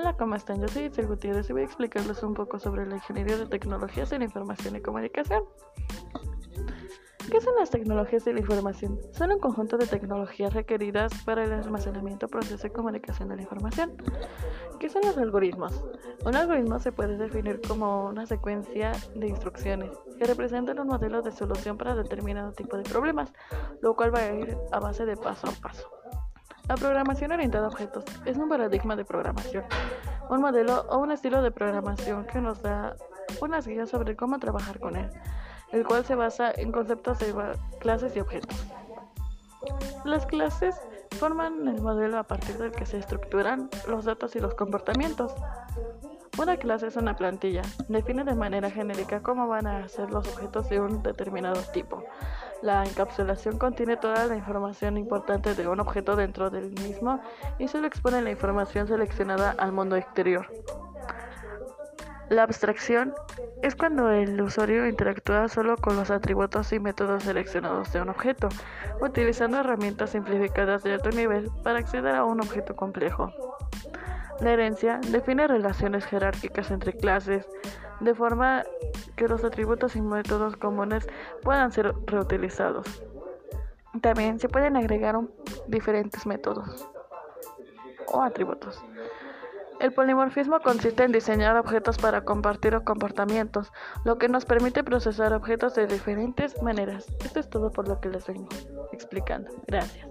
Hola, ¿cómo están? Yo soy Itzel Gutiérrez y voy a explicarles un poco sobre la ingeniería de tecnologías en información y comunicación. ¿Qué son las tecnologías de la información? Son un conjunto de tecnologías requeridas para el almacenamiento, proceso y comunicación de la información. ¿Qué son los algoritmos? Un algoritmo se puede definir como una secuencia de instrucciones que representan un modelo de solución para determinado tipo de problemas, lo cual va a ir a base de paso a paso. La programación orientada a objetos es un paradigma de programación, un modelo o un estilo de programación que nos da unas guías sobre cómo trabajar con él, el cual se basa en conceptos de clases y objetos. Las clases forman el modelo a partir del que se estructuran los datos y los comportamientos. Una clase es una plantilla, define de manera genérica cómo van a ser los objetos de un determinado tipo. La encapsulación contiene toda la información importante de un objeto dentro del mismo y solo expone la información seleccionada al mundo exterior. La abstracción es cuando el usuario interactúa solo con los atributos y métodos seleccionados de un objeto, utilizando herramientas simplificadas de alto nivel para acceder a un objeto complejo. La herencia define relaciones jerárquicas entre clases, de forma que los atributos y métodos comunes puedan ser reutilizados. También se pueden agregar diferentes métodos o atributos. El polimorfismo consiste en diseñar objetos para compartir comportamientos, lo que nos permite procesar objetos de diferentes maneras. Esto es todo por lo que les vengo explicando. Gracias.